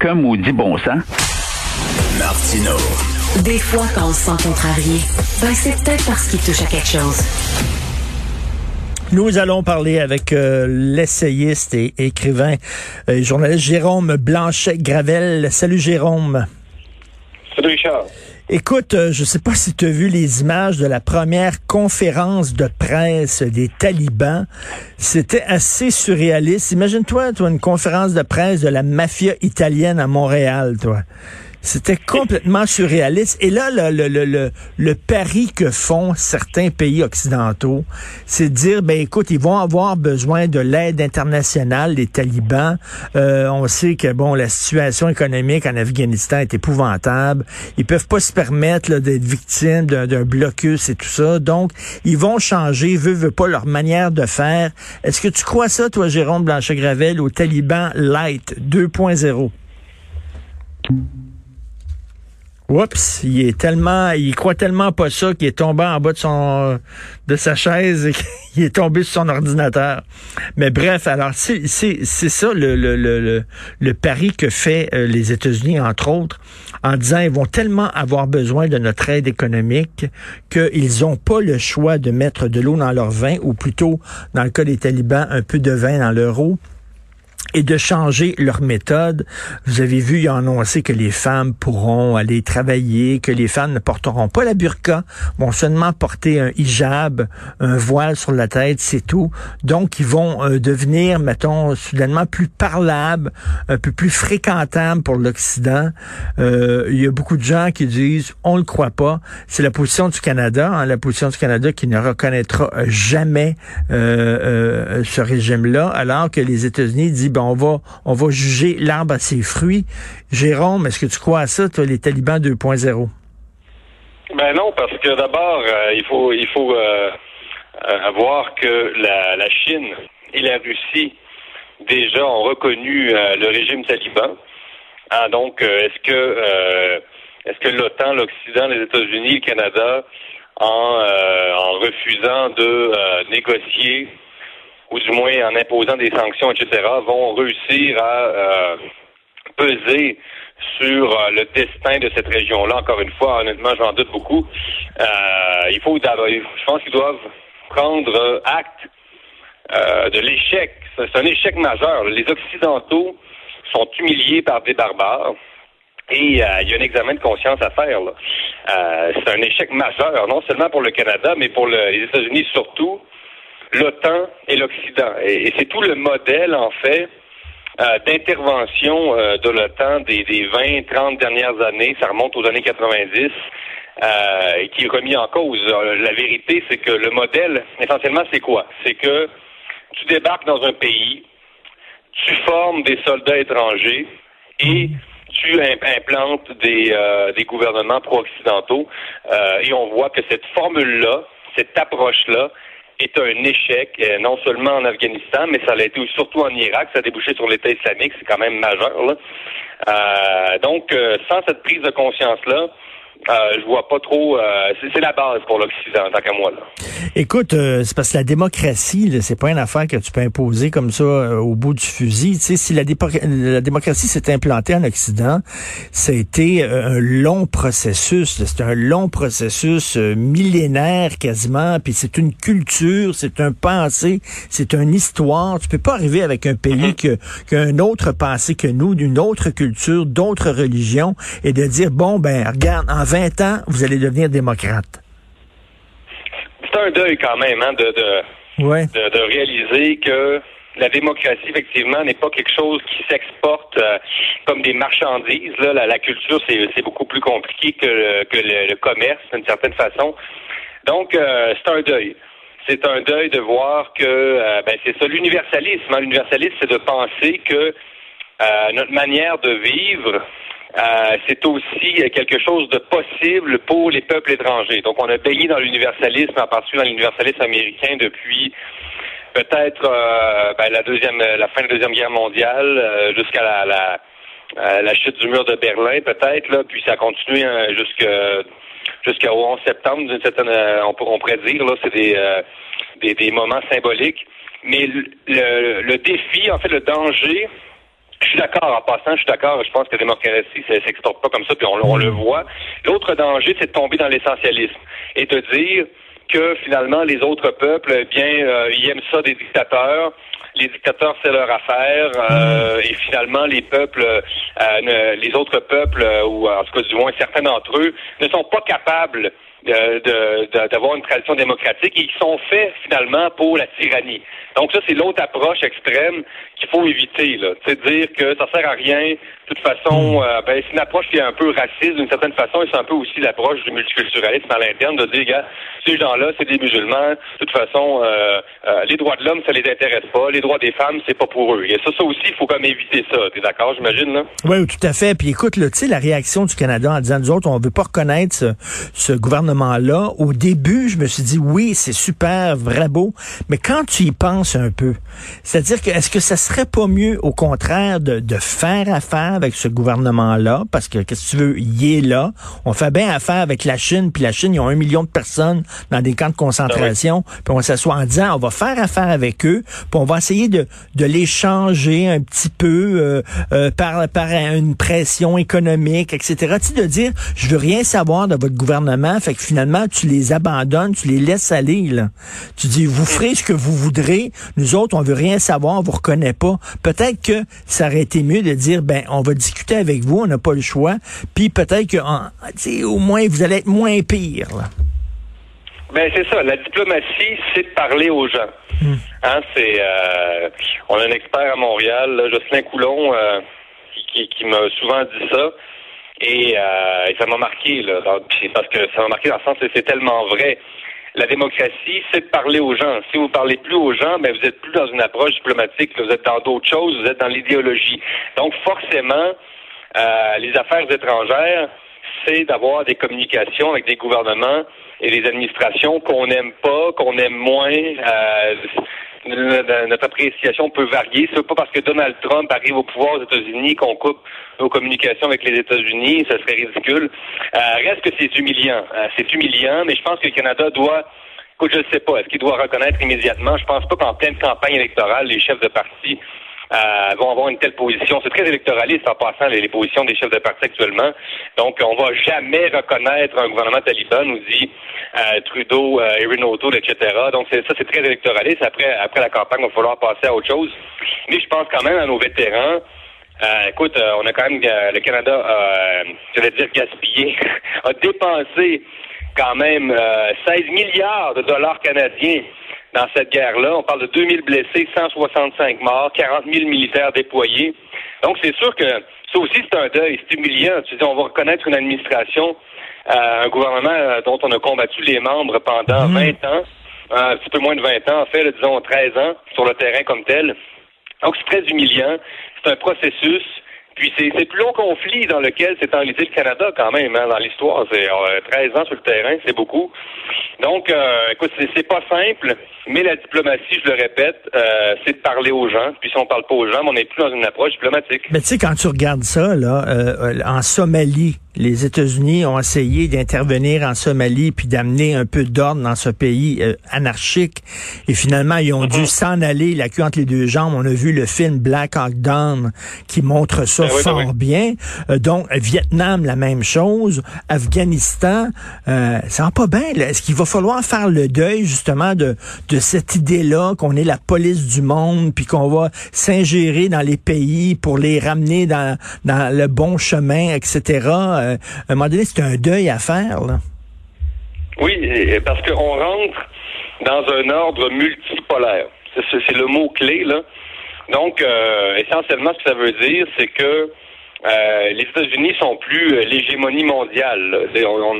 Aucun maudit bon sens. Martino. Des fois, quand on se sent contrarié, ben c'est peut-être parce qu'il touche à quelque chose. Nous allons parler avec euh, l'essayiste et écrivain, euh, journaliste Jérôme Blanchet-Gravel. Salut Jérôme. Salut Richard. Écoute, euh, je sais pas si tu as vu les images de la première conférence de presse des talibans. C'était assez surréaliste. Imagine-toi, toi, une conférence de presse de la mafia italienne à Montréal, toi. C'était complètement surréaliste. Et là, le, le, le, le, pari que font certains pays occidentaux, c'est de dire, ben écoute, ils vont avoir besoin de l'aide internationale, les talibans. Euh, on sait que, bon, la situation économique en Afghanistan est épouvantable. Ils peuvent pas se permettre d'être victimes d'un blocus et tout ça. Donc, ils vont changer, veut, veut pas, leur manière de faire. Est-ce que tu crois ça, toi, Jérôme Blanchet-Gravel, aux talibans light 2.0? Oups, il est tellement, il croit tellement pas ça qu'il est tombé en bas de son, de sa chaise et qu'il est tombé sur son ordinateur. Mais bref, alors c'est c'est c'est ça le le le le pari que fait euh, les États-Unis entre autres en disant ils vont tellement avoir besoin de notre aide économique qu'ils ont pas le choix de mettre de l'eau dans leur vin ou plutôt dans le cas des talibans un peu de vin dans leur eau et de changer leur méthode. Vous avez vu, ils ont annoncé que les femmes pourront aller travailler, que les femmes ne porteront pas la burqa, vont seulement porter un hijab, un voile sur la tête, c'est tout. Donc, ils vont euh, devenir, mettons, soudainement plus parlables, un peu plus fréquentables pour l'Occident. Euh, il y a beaucoup de gens qui disent, on le croit pas. C'est la position du Canada, hein, la position du Canada qui ne reconnaîtra jamais euh, ce régime-là, alors que les États-Unis disent, ben, on va, on va juger l'arbre à ses fruits. Jérôme, est-ce que tu crois à ça, toi, les talibans 2.0? Ben non, parce que d'abord, euh, il faut il faut euh, euh, voir que la, Chine et la Russie déjà ont reconnu le régime taliban. Ah, donc, est-ce que est-ce que l'OTAN, l'Occident, les États-Unis, le Canada, en refusant de négocier ou du moins en imposant des sanctions, etc., vont réussir à euh, peser sur euh, le destin de cette région-là. Encore une fois, honnêtement, j'en doute beaucoup. Euh, il faut je pense qu'ils doivent prendre acte de l'échec. C'est un échec majeur. Les Occidentaux sont humiliés par des barbares. Et il y a un examen de conscience à faire. c'est un échec majeur, non seulement pour le Canada, mais pour les États-Unis surtout, l'OTAN et l'Occident. Et, c'est tout le modèle, en fait, euh, d'intervention euh, de l'OTAN des, des 20, 30 dernières années, ça remonte aux années 90, euh, qui est remis en cause. La vérité, c'est que le modèle, essentiellement, c'est quoi? C'est que tu débarques dans un pays, tu formes des soldats étrangers et tu implantes des, des gouvernements pro-occidentaux et on voit que cette formule-là, cette approche-là, est un échec, euh, non seulement en Afghanistan, mais ça l'a été surtout en Irak. Ça a débouché sur l'État islamique, c'est quand même majeur. Là. Euh, donc, euh, sans cette prise de conscience-là, euh, je vois pas trop. Euh, c'est la base pour l'Occident, tant qu'à moi. Là. Écoute, euh, c'est parce que la démocratie, c'est pas une affaire que tu peux imposer comme ça au bout du fusil. Tu sais, si la, la démocratie s'est implantée en Occident, ça a été un long processus. C'est un long processus millénaire quasiment. Puis c'est une culture, c'est un passé, c'est une histoire. Tu peux pas arriver avec un pays qui a un autre passé que nous, d'une autre culture, d'autres religions, et de dire bon ben regarde en 20 ans, vous allez devenir démocrate. C'est un deuil quand même hein, de, de, réaliser que la démocratie, effectivement, n'est pas quelque chose qui s'exporte euh, comme des marchandises. Là. La, culture, c'est beaucoup plus compliqué que le, que le, commerce, d'une certaine façon. Donc, euh, c'est un deuil. C'est un deuil de voir que euh, ben, c'est ça l'universalisme. Hein. L'universalisme, c'est de penser que notre manière de vivre euh, c'est aussi quelque chose de possible pour les peuples étrangers. Donc, on a baigné dans l'universalisme, en particulier dans l'universalisme américain depuis peut-être euh, ben, la deuxième, la fin de la deuxième guerre mondiale euh, jusqu'à la, la, la, chute du mur de Berlin, peut-être là, puis ça a continué hein, jusqu'à jusqu'au 11 septembre, d'une certaine, on, on, pourrait dire là, c'est des, des, des moments symboliques. Mais le, le défi, en fait, le danger je suis d'accord, en passant, je suis d'accord. Je pense que la démocratie, ça s'exporte pas comme ça, puis on, on le voit. L'autre danger, c'est de tomber dans l'essentialisme et de dire que finalement, les autres peuples, eh bien, euh, ils aiment ça des dictateurs. Les dictateurs, c'est leur affaire. Euh, et finalement, les peuples, euh, les autres peuples, ou en tout cas du moins certains d'entre eux, ne sont pas capables d'avoir une tradition démocratique et ils sont faits finalement pour la tyrannie. Donc ça, c'est l'autre approche extrême qu'il faut éviter. C'est dire que ça sert à rien. De toute façon, hmm. euh, ben, c'est une approche qui est un peu raciste d'une certaine façon et c'est un peu aussi l'approche du multiculturalisme à l'interne de dire, gars, ces gens-là, c'est des musulmans. De toute façon, euh, euh, les droits de l'homme, ça les intéresse pas. Les droits des femmes, c'est pas pour eux. Et ça, ça aussi, il faut comme éviter ça. T'es d'accord, j'imagine, là? Oui, tout à fait. Puis écoute, tu sais, la réaction du Canada en disant, nous autres, on veut pas reconnaître ce, ce gouvernement-là. Au début, je me suis dit, oui, c'est super, vrai beau. Mais quand tu y penses un peu, c'est-à-dire que est-ce que ça serait pas mieux, au contraire, de, de faire affaire avec ce gouvernement-là? Parce que, qu'est-ce que tu veux, il est là. On fait bien affaire avec la Chine, puis la Chine, ils ont un million de personnes dans des camps de concentration, ah puis on s'assoit en disant, on va faire affaire avec eux, puis on va essayer de, de les changer un petit peu euh, euh, par, par une pression économique, etc. Tu sais, de dire, je veux rien savoir de votre gouvernement, fait que finalement, tu les abandonnes, tu les laisses aller, là. Tu dis, vous ferez ce que vous voudrez, nous autres, on veut rien savoir, on vous reconnaît pas. Peut-être que ça aurait été mieux de dire, ben, on va discuter avec vous, on n'a pas le choix, puis peut-être que, au moins, vous allez être moins pire. Ben c'est ça. La diplomatie, c'est de parler aux gens. Hmm. Hein, c'est, euh, on a un expert à Montréal, là, Jocelyn Coulon, euh, qui, qui, m'a souvent dit ça. Et, euh, ça m'a marqué, là, parce que ça m'a marqué dans le sens que c'est tellement vrai la démocratie, c'est de parler aux gens. Si vous parlez plus aux gens, ben vous êtes plus dans une approche diplomatique, vous êtes dans d'autres choses, vous êtes dans l'idéologie. Donc forcément, euh, les affaires étrangères, c'est d'avoir des communications avec des gouvernements et des administrations qu'on n'aime pas, qu'on aime moins. Euh, notre appréciation peut varier. C'est pas parce que Donald Trump arrive au pouvoir aux États-Unis qu'on coupe nos communications avec les États-Unis. Ce serait ridicule. Euh, reste que c'est humiliant. Euh, c'est humiliant, mais je pense que le Canada doit Écoute, je ne sais pas. Est-ce qu'il doit reconnaître immédiatement? Je pense pas qu'en pleine campagne électorale, les chefs de parti euh, vont avoir une telle position. C'est très électoraliste en passant les, positions des chefs de parti actuellement. Donc, on va jamais reconnaître un gouvernement taliban, nous dit euh, Trudeau, euh, Erin O'Toole, etc. Donc, ça, c'est très électoraliste. Après, après la campagne, il va falloir passer à autre chose. Mais je pense quand même à nos vétérans. Euh, écoute, euh, on a quand même le Canada, je vais dire gaspillé, a dépensé quand même 16 milliards de dollars canadiens dans cette guerre-là. On parle de 2000 blessés, 165 morts, 40 000 militaires déployés. Donc, c'est sûr que ça aussi, c'est un deuil, c'est humiliant. Tu dis, on va reconnaître une administration, euh, un gouvernement euh, dont on a combattu les membres pendant 20 mhm. ans, un petit peu moins de 20 ans, en fait, disons 13 ans, sur le terrain comme tel. Donc, c'est très humiliant. C'est un processus. Puis c'est plus long conflit dans lequel s'est enlisé le Canada quand même hein, dans l'histoire. C'est 13 ans sur le terrain, c'est beaucoup. Donc, euh, écoute, c'est pas simple, mais la diplomatie, je le répète, euh, c'est de parler aux gens. Puis si on parle pas aux gens, on n'est plus dans une approche diplomatique. Mais tu sais, quand tu regardes ça, là, euh, en Somalie, les États-Unis ont essayé d'intervenir en Somalie puis d'amener un peu d'ordre dans ce pays euh, anarchique. Et finalement, ils ont dû mhm. s'en aller, la queue entre les deux jambes. On a vu le film Black Hawk Down qui montre ça ben ben fort bien. Euh, donc, Vietnam, la même chose. Afghanistan, euh, ça va pas bien. Est-ce qu'il va falloir faire le deuil justement de, de cette idée-là qu'on est la police du monde puis qu'on va s'ingérer dans les pays pour les ramener dans, dans le bon chemin, etc. Euh, un moment c'est un deuil à faire. Là. Oui, parce qu'on rentre dans un ordre multipolaire. C'est le mot-clé, là. Donc, euh, essentiellement, ce que ça veut dire, c'est que euh, les États-Unis sont plus l'hégémonie mondiale.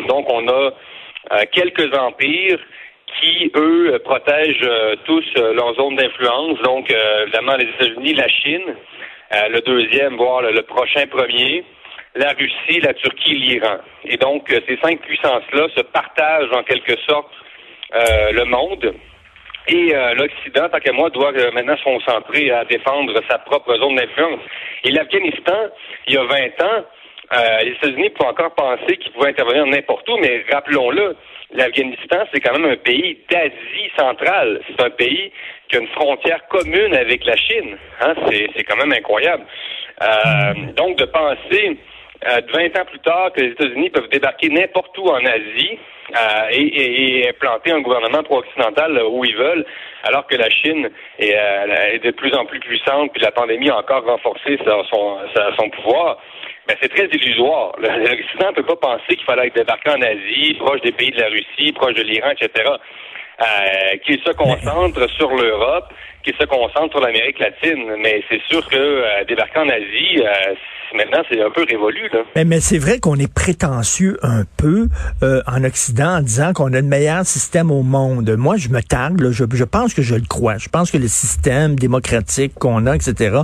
donc, on a quelques empires qui, eux, protègent tous leur zone d'influence. Donc, évidemment, les États-Unis, la Chine, le deuxième, voire le prochain premier. La Russie, la Turquie, l'Iran. Et donc, euh, ces cinq puissances-là se partagent en quelque sorte euh, le monde. Et euh, l'Occident, tant qu'à moi, doit maintenant se concentrer à défendre sa propre zone d'influence. Et l'Afghanistan, il y a 20 ans, les États-Unis pouvaient encore penser qu'ils pouvaient intervenir n'importe où, mais rappelons-le, l'Afghanistan, c'est quand même un pays d'Asie centrale. C'est un pays qui a une frontière commune avec la Chine. Hein? C'est quand même incroyable. donc, de penser euh, 20 ans plus tard que les États-Unis peuvent débarquer n'importe où en Asie euh, et, et, implanter un gouvernement pro-occidental où ils veulent, alors que la Chine est, euh, est, de plus en plus puissante, puis la pandémie a encore renforcé son, son pouvoir. Ben, c'est très illusoire. L'Occident ne peut pas penser qu'il fallait débarquer en Asie, proche des pays de la Russie, proche de l'Iran, etc. Euh, qu'il se concentre sur l'Europe, qu'il se concentre sur l'Amérique latine. Mais c'est sûr que euh, débarquer en Asie, euh, maintenant, c'est un peu révolu. Là. Mais, mais c'est vrai qu'on est prétentieux un peu euh, en Occident en disant qu'on a le meilleur système au monde. Moi, je me targue, je, je, pense que je le crois. Je pense que le système démocratique qu'on a, etc.,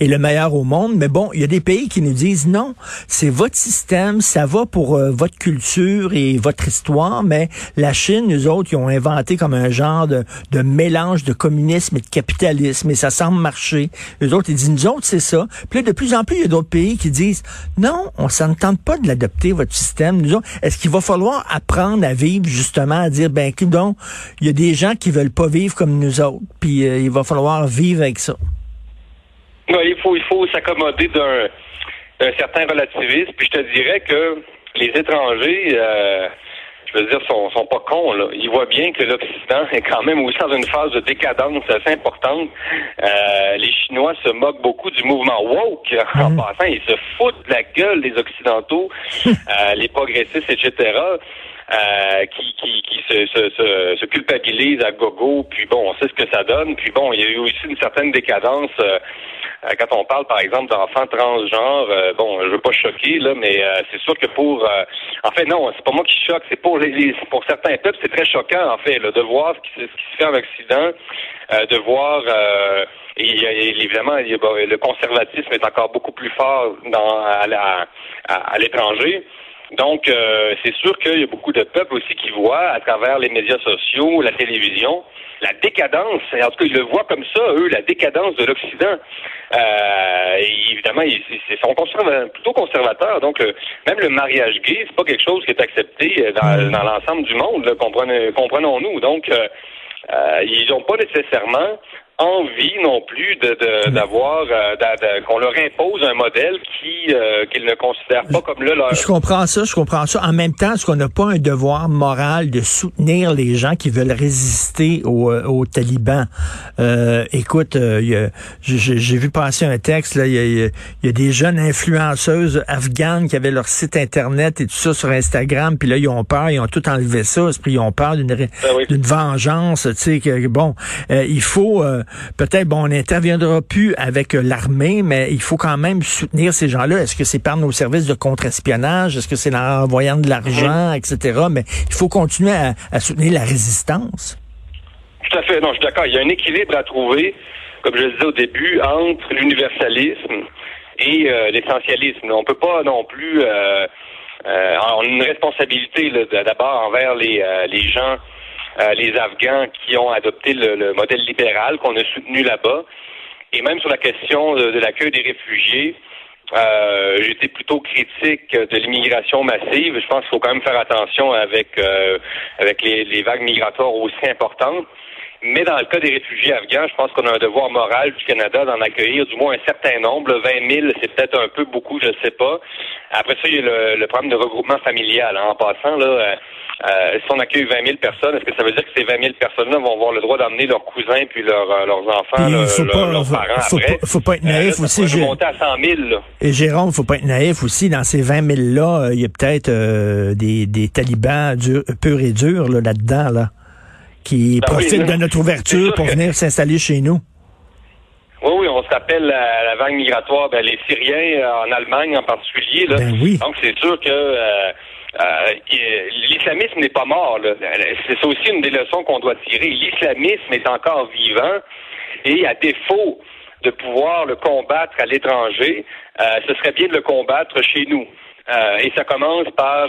est le meilleur au monde. Mais bon, il y a des pays qui nous disent non, c'est votre système, ça va pour euh, votre culture et votre histoire, mais la Chine, nous autres, ils ont inventé comme un genre de, de mélange de communisme et de capitalisme, et ça semble marcher. Les autres, ils disent, nous autres, c'est ça. Puis là, de plus en plus, il y a d'autres pays qui disent non, on s'en tente pas de l'adopter, votre système. Nous est-ce qu'il va falloir apprendre à vivre justement, à dire, ben, donc, il y a des gens qui veulent pas vivre comme nous autres, puis euh, il va falloir vivre avec ça. il faut, il faut s'accommoder d'un, certain relativisme, puis je te dirais que les étrangers, euh, je veux dire, sont, sont pas cons. Là. Ils voient bien que l'Occident est quand même aussi dans une phase de décadence assez importante. Euh, les Chinois se moquent beaucoup du mouvement woke. En mhm. passant, ils se foutent de la gueule des Occidentaux, euh, les progressistes, etc. Euh, qui, qui, qui se, se, se, culpabilisent à gogo, puis bon, on sait ce que ça donne. Puis bon, il y a eu aussi une certaine décadence euh, euh, quand on parle, par exemple, d'enfants transgenres, euh, bon, je veux pas choquer, là, mais euh, c'est sûr que pour... en fait, non, c'est pas moi qui choque, c'est pour les, pour certains peuples, c'est très choquant, en fait, là, de voir ce qui, se fait en Occident, de voir... Et, évidemment, le conservatisme est encore beaucoup plus fort dans, à, à l'étranger. Donc, c'est sûr qu'il y a beaucoup de peuples aussi qui voient à travers les médias sociaux, la télévision, la décadence, en tout cas, ils le voient comme ça, eux, la décadence de l'Occident. Euh, évidemment, ils, sont plutôt conservateurs. Donc, euh, même le mariage gay, c'est pas quelque chose qui est accepté euh, dans, dans l'ensemble du monde, comprenons-nous. Donc, ils n'ont pas nécessairement envie non plus de d'avoir euh, qu'on leur impose un modèle qui euh, qu'ils ne considèrent pas comme le leur. Je comprends ça, je comprends ça. En même temps, est-ce qu'on n'a pas un devoir moral de soutenir les gens qui veulent résister aux, euh, aux talibans? Euh, Écoute, j'ai vu passer un texte là, il y, a, y a, des jeunes influenceuses afghanes qui avaient leur site internet et tout ça sur Instagram, puis là ils ont peur, ils ont tout enlevé ça, puis ils ont peur d'une ben d'une vengeance, tu sais que bon, il faut peut-être, bon, on n'interviendra plus avec euh, l'armée, mais il faut quand même soutenir ces gens-là. Est-ce que c'est par nos services de contre-espionnage? Est-ce que c'est en envoyant de l'argent, etc.? Mais il faut continuer à, soutenir la résistance. Tout à fait. Non, je suis d'accord. Il y a un équilibre à trouver, comme je le disais au début, entre l'universalisme et euh, l'essentialisme. On peut pas non plus... Euh, on a une responsabilité d'abord envers les, les gens euh, les Afghans qui ont adopté le, modèle libéral qu'on a soutenu là-bas. Et même sur la question de, l'accueil des réfugiés, euh, j'étais plutôt critique de l'immigration massive. Je pense qu'il faut quand même faire attention avec euh, avec les, vagues migratoires aussi importantes. Mais dans le cas des réfugiés afghans, je pense qu'on a un devoir moral du Canada d'en accueillir du moins un certain nombre. 20 000, c'est peut-être un peu beaucoup, je ne sais pas. Après ça, il y a le, problème de regroupement familial. Hein. En passant, là, euh, euh, si on accueille 20 000 personnes, est-ce que ça veut dire que ces 20 000 personnes-là vont avoir le droit d'emmener leurs cousins puis leurs, euh, leurs enfants, il faut pas, leurs parents faut, après? Pas, faut pas être naïf euh, aussi. monter à 100 000, là. Et Jérôme, faut pas être naïf aussi. Dans ces 20 000-là, il y a peut-être des, des talibans durs, purs et durs là-dedans, là, qui ben profitent de notre ouverture pour venir s'installer chez nous. Oui, oui, on s'appelle la, la, vague migratoire, ben, les Syriens en Allemagne en particulier. Là. Ben oui. Donc c'est sûr que euh, l'islamisme n'est pas mort. C'est aussi une des leçons qu'on doit tirer. L'islamisme est encore vivant et à défaut de pouvoir le combattre à l'étranger, euh, ce serait bien de le combattre chez nous. Euh, et ça commence par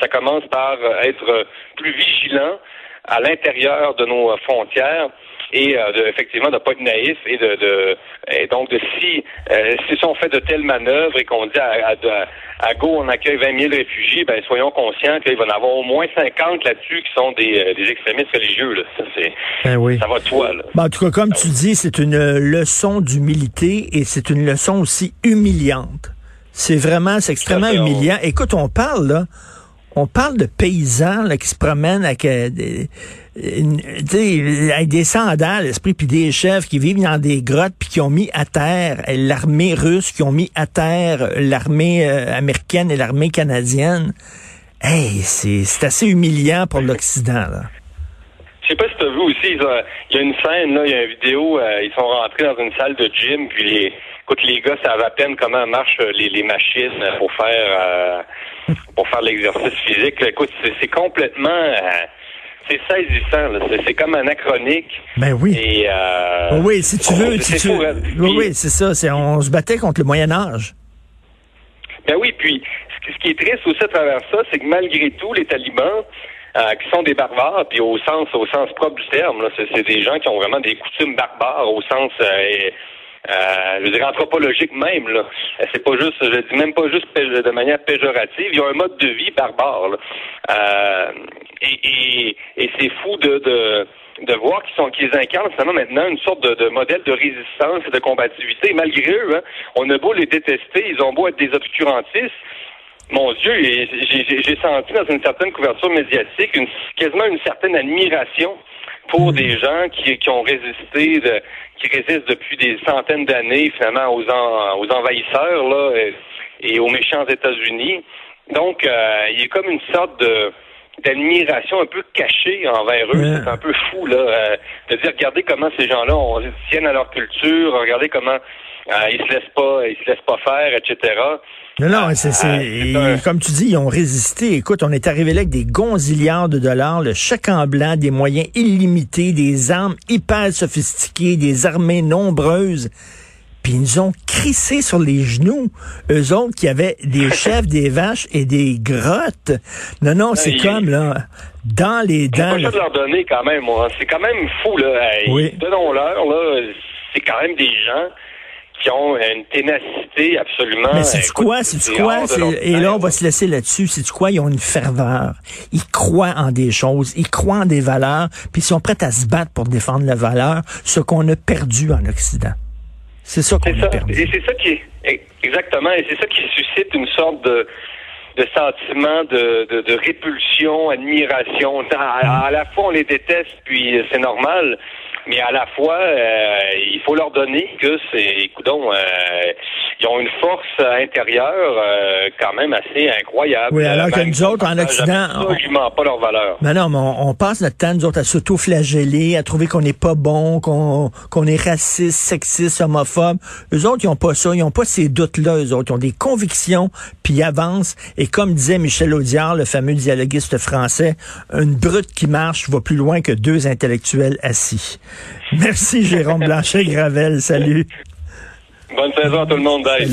ça commence par être plus vigilant à l'intérieur de nos frontières et euh, de, effectivement de pas être naïf et de, de et donc de si euh, si on fait de telles manœuvres et qu'on dit à, à, à, Go on accueille 20 000 réfugiés, ben soyons conscients qu'il va y en avoir au moins 50 là-dessus qui sont des, euh, des extrémistes religieux. Là. Ça, c'est, ben oui. ça va de toi. Là. Ben, en tout cas, comme tu dis, c'est une leçon d'humilité et c'est une leçon aussi humiliante. C'est vraiment, c'est extrêmement humiliant. Écoute, on parle là on parle de paysans là, qui se promènent avec, euh, des, avec des sandales, esprit, puis des chefs qui vivent dans des grottes, puis qui ont mis à terre l'armée russe, qui ont mis à terre l'armée euh, américaine et l'armée canadienne. Hey, c'est assez humiliant pour l'Occident. là. Je sais pas si tu as vu aussi, il y a une scène, là, il y a une vidéo, euh, ils sont rentrés dans une salle de gym, puis les, écoute, les gars savent à peine comment marchent les, les machines pour faire pour faire l'exercice physique. Écoute, c'est complètement euh, c'est saisissant. C'est comme anachronique. Ben oui. Et, euh, oui, si tu veux. Si tu... oui, oui, c'est ça. On se battait contre le Moyen Âge. Ben oui, puis ce qui est triste aussi à travers ça, c'est que malgré tout, les talibans, euh, qui sont des barbares, puis au sens au sens propre du terme, c'est des gens qui ont vraiment des coutumes barbares au sens euh, euh, je veux dire, anthropologique même, là. C'est pas juste, je dis même pas juste de manière péjorative. Ils ont un mode de vie barbare, euh, et, et, c'est fou de, de, de voir qu'ils sont qu'ils incarnent finalement maintenant une sorte de, de, modèle de résistance et de combativité. Malgré eux, hein, on a beau les détester, ils ont beau être des obscurantistes. Mon Dieu, j'ai senti dans une certaine couverture médiatique une, quasiment une certaine admiration pour des gens qui, qui ont résisté, de, qui résistent depuis des centaines d'années finalement aux, aux envahisseurs là, et, aux méchants États-Unis. Donc, euh, il y a comme une sorte de d'admiration un peu cachée envers eux. C'est un peu fou là, euh, de dire regardez comment ces gens-là on, tiennent à leur culture, regardez comment euh, ils se laissent pas, ils se laissent pas faire, etc. Non, non, c'est, ah, comme tu dis, ils ont résisté. Écoute, on est arrivé là avec des gonzillards de dollars, le chèque en blanc, des moyens illimités, des armes hyper sophistiquées, des armées nombreuses. Puis ils nous ont crissé sur les genoux, eux autres qui avaient des chefs, des vaches et des grottes. Non, non, c'est comme là, dans les dents. C'est pas de leur donner quand même, moi. C'est quand même fou, là. oui. Donnons-leur, là. C'est quand même des gens qui ont une ténacité absolument. Mais c'est quoi, c'est quoi, et là on va se laisser là-dessus. C'est quoi, ils ont une ferveur. Ils croient en des choses, ils croient en des valeurs, puis ils sont prêts à se battre pour défendre la valeur, ce qu'on a perdu en Occident. C'est ça qu'on a perdu. Et c'est ça qui est exactement, et c'est ça qui suscite une sorte de de sentiment de, de, de répulsion, admiration. À, à, la fois, on les déteste, puis c'est normal mais à la fois, euh, il faut leur donner que c'est, écoutons, euh, ils ont une force intérieure euh, quand même assez incroyable. Oui, alors que nous autres, en Occident... Absolument pas leur valeur. Mais non, mais on, passe notre temps, nous autres, à s'auto-flageller, à trouver qu'on n'est pas bon, qu'on qu'on est raciste, sexiste, homophobe. Eux autres, ils ont pas ça, ils ont pas ces doutes-là, eux autres. Ils ont des convictions, puis ils avancent. Et comme disait Michel Audiard, le fameux dialoguiste français, une brute qui marche va plus loin que deux intellectuels assis. Merci Jérôme Blanchet-Gravel. Salut. Bonne saison à tout le monde. Bye.